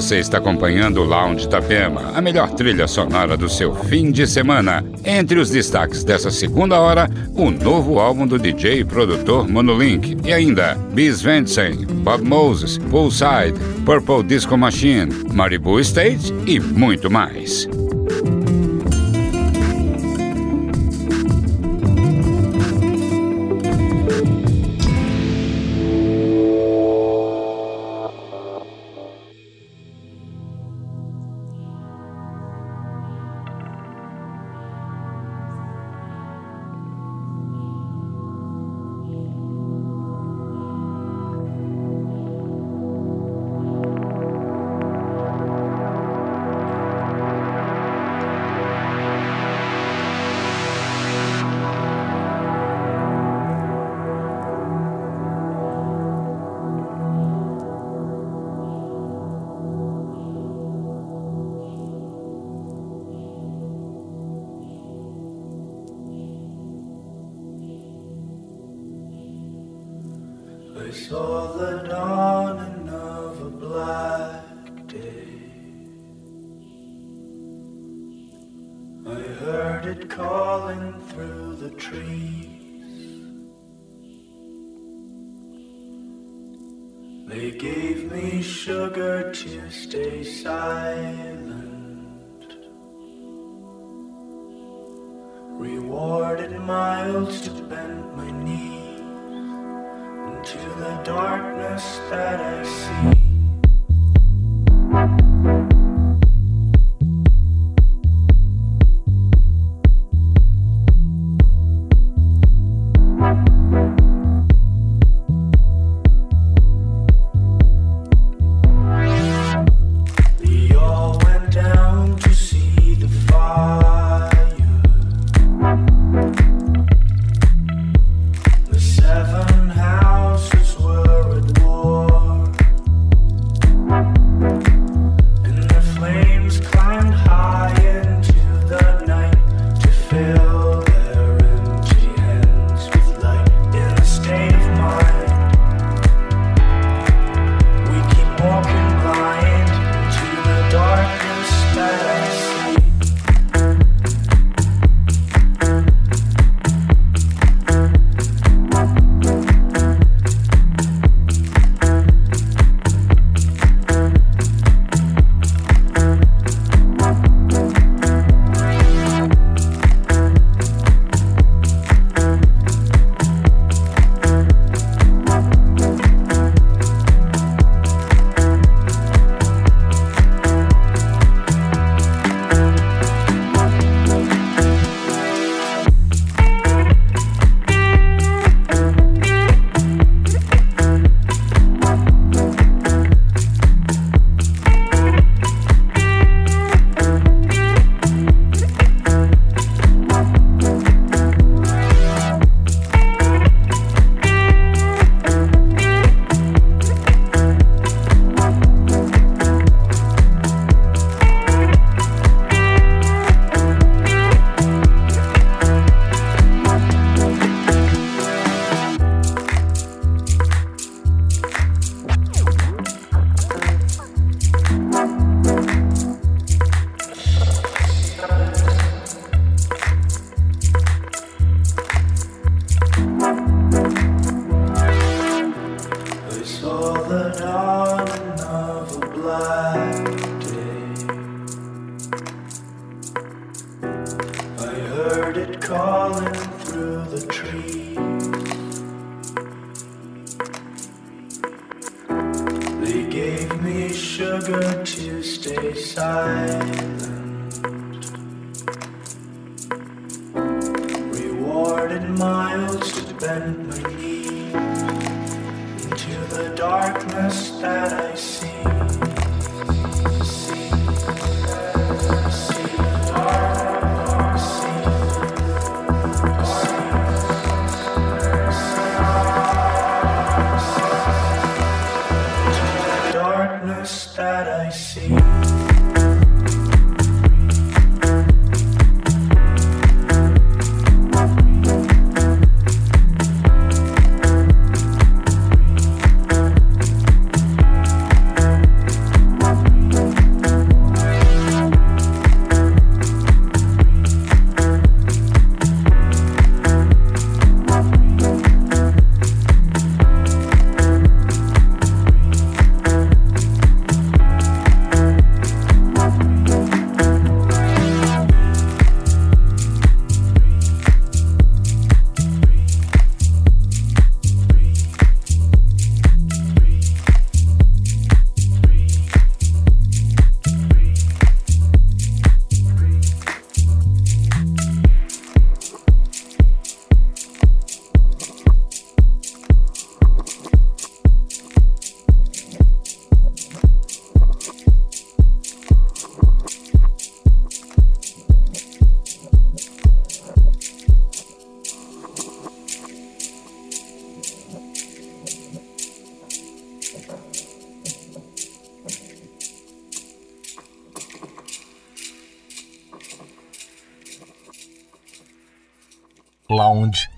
Você está acompanhando o Lounge Itapema, a melhor trilha sonora do seu fim de semana. Entre os destaques dessa segunda hora, o novo álbum do DJ e produtor Monolink. E ainda, Bis Vensen, Bob Moses, Poolside, Purple Disco Machine, Maribu State e muito mais. to the darkness that I see.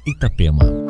Itapema.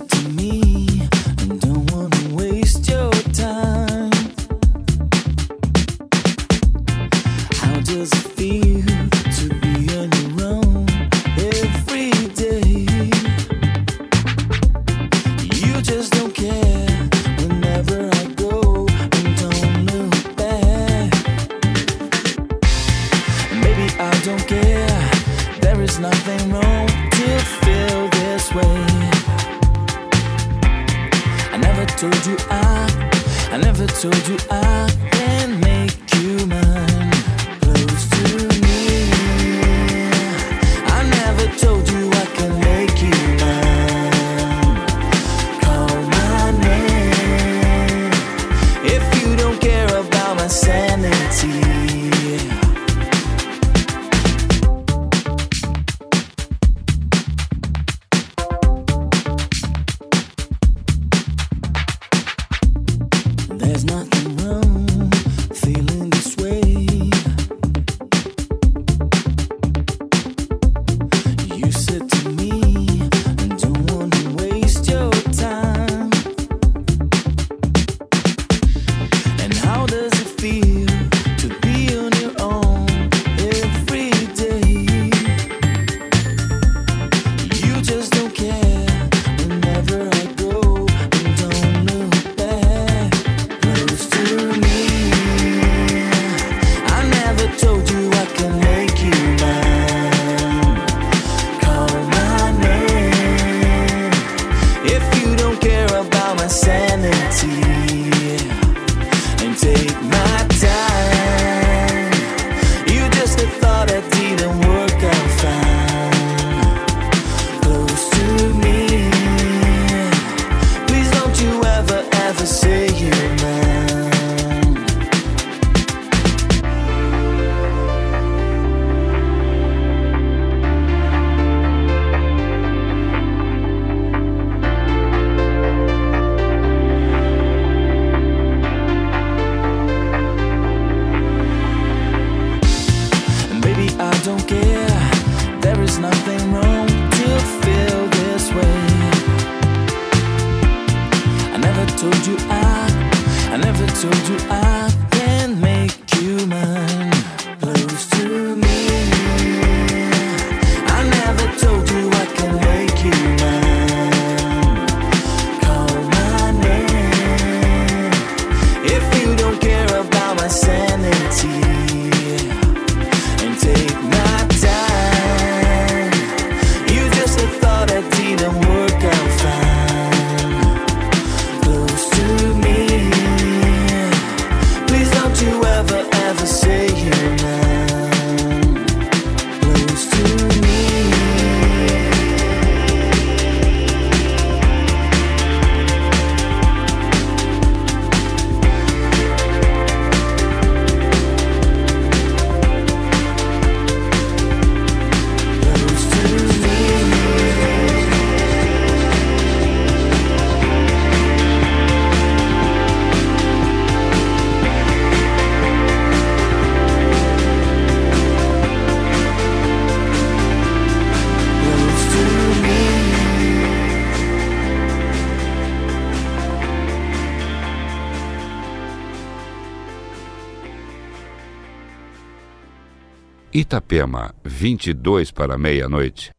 to me. Itapema, 22 para meia-noite.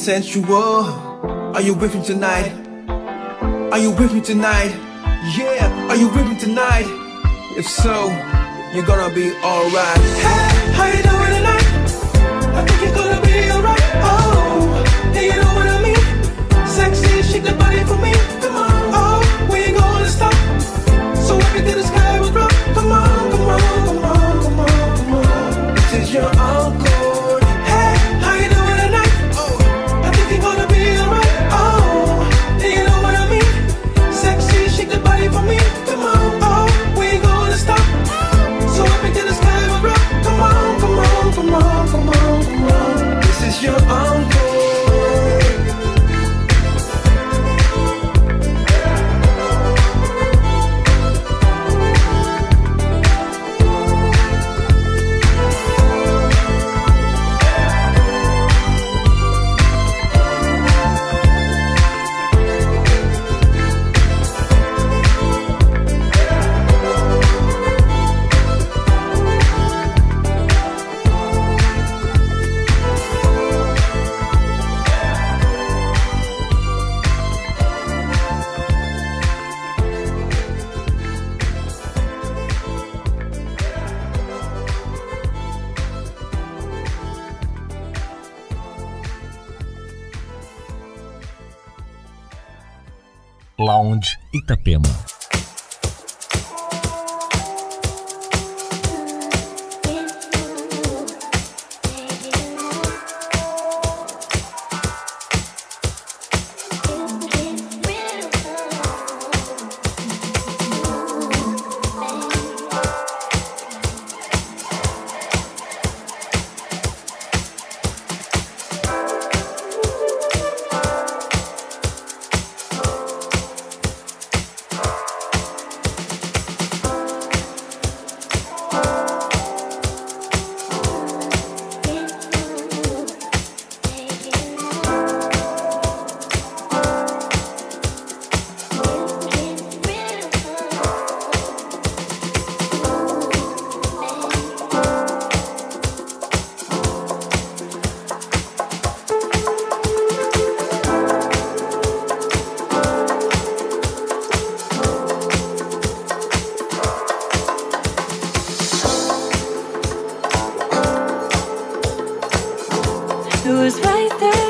sensual. Are you with me tonight? Are you with me tonight? Yeah, are you with me tonight? If so, you're gonna be alright. Hey, how you doing? Who's right there?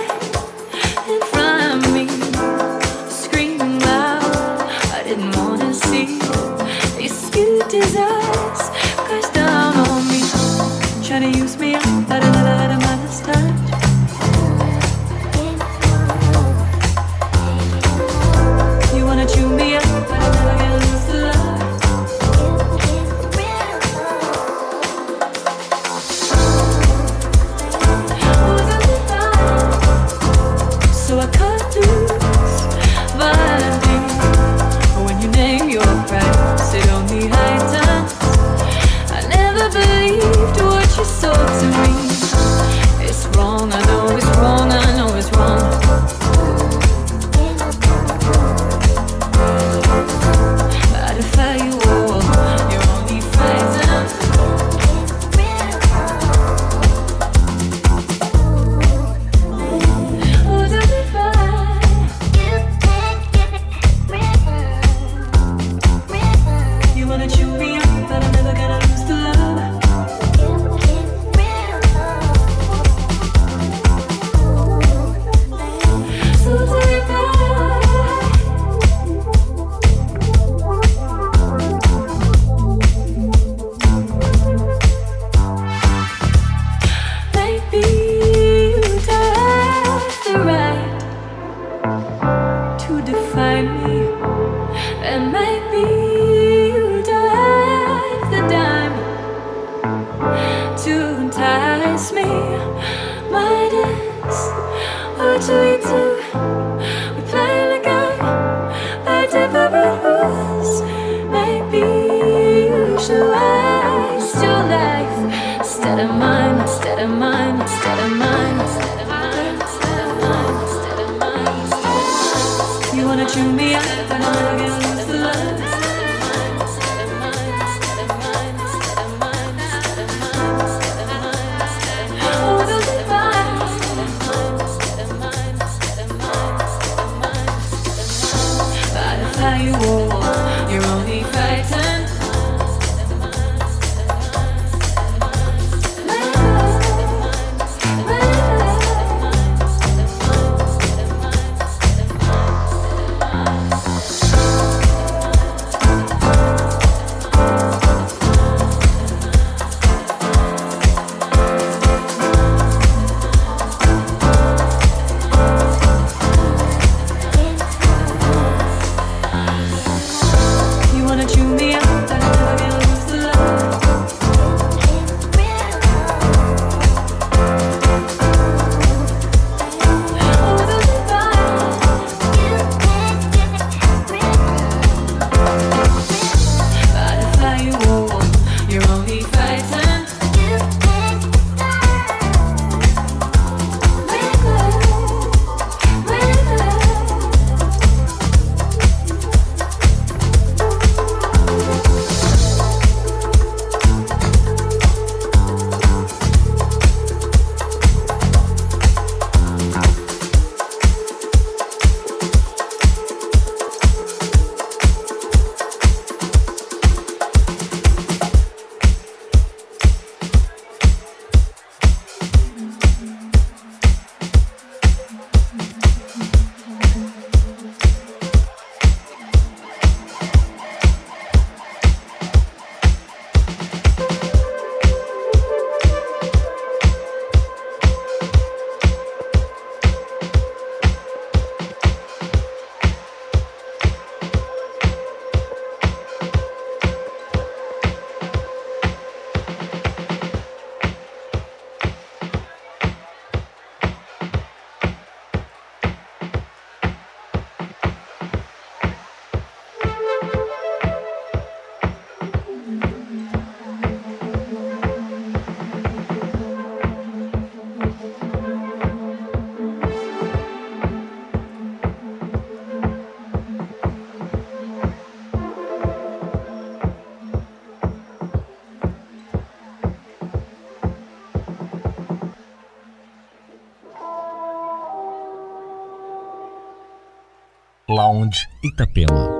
instead of mine, instead of mine, instead of mine, instead of mine, instead of mine. You wanna tune me up? Sound Itapema.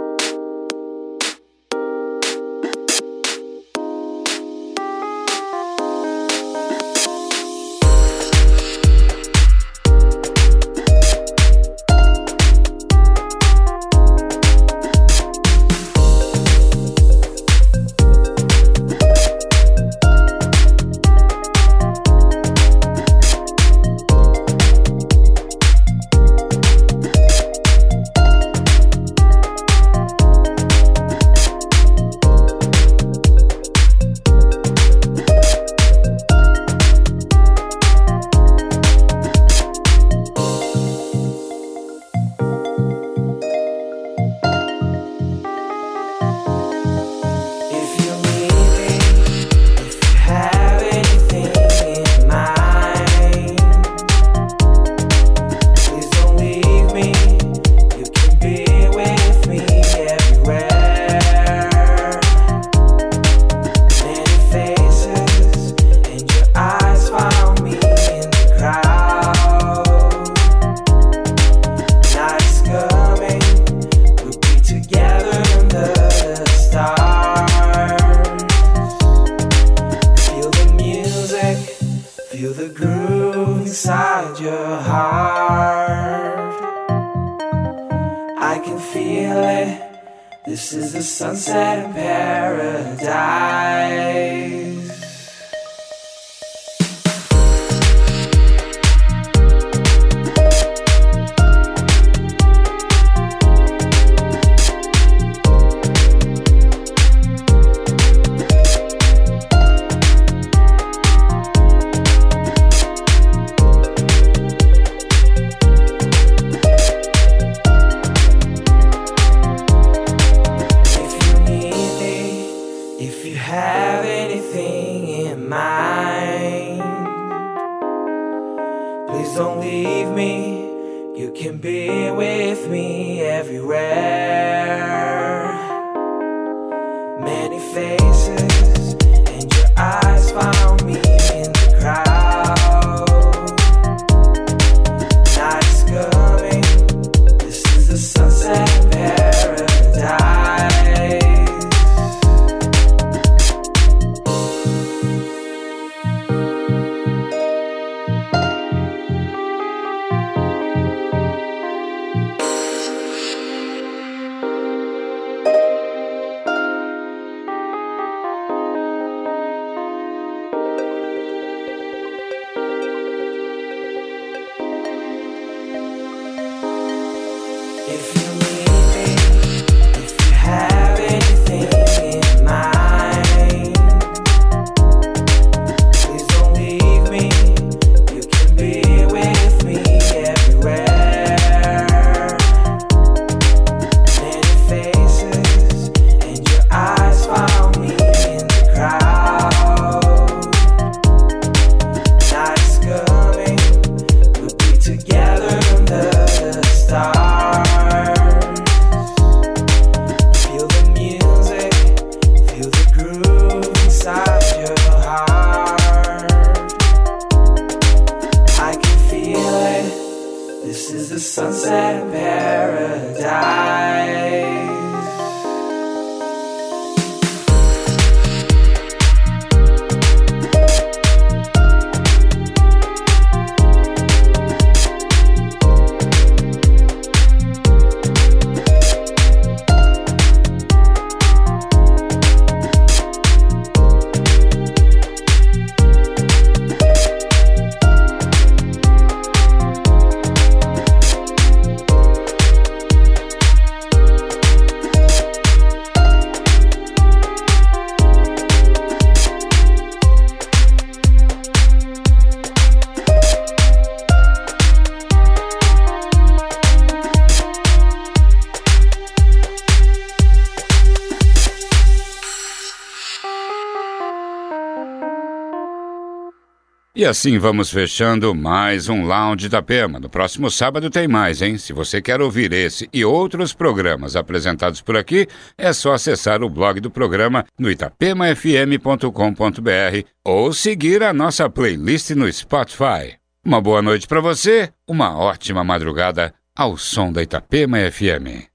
assim vamos fechando mais um Lounge Itapema. No próximo sábado tem mais, hein? Se você quer ouvir esse e outros programas apresentados por aqui, é só acessar o blog do programa no itapemafm.com.br ou seguir a nossa playlist no Spotify. Uma boa noite para você, uma ótima madrugada ao som da Itapema FM.